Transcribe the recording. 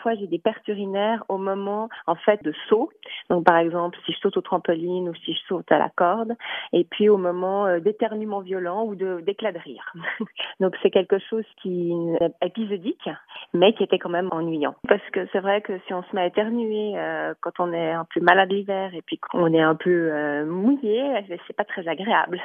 parfois j'ai des pertes urinaires au moment en fait de saut. Donc par exemple si je saute au trampoline ou si je saute à la corde, et puis au moment euh, d'éternuement violent ou de d'éclat de rire. Donc c'est quelque chose qui est épisodique, mais qui était quand même ennuyant. Parce que c'est vrai que si on se met à éternuer euh, quand on est un peu malade l'hiver et puis qu'on est un peu euh, mouillé, eh c'est pas très agréable.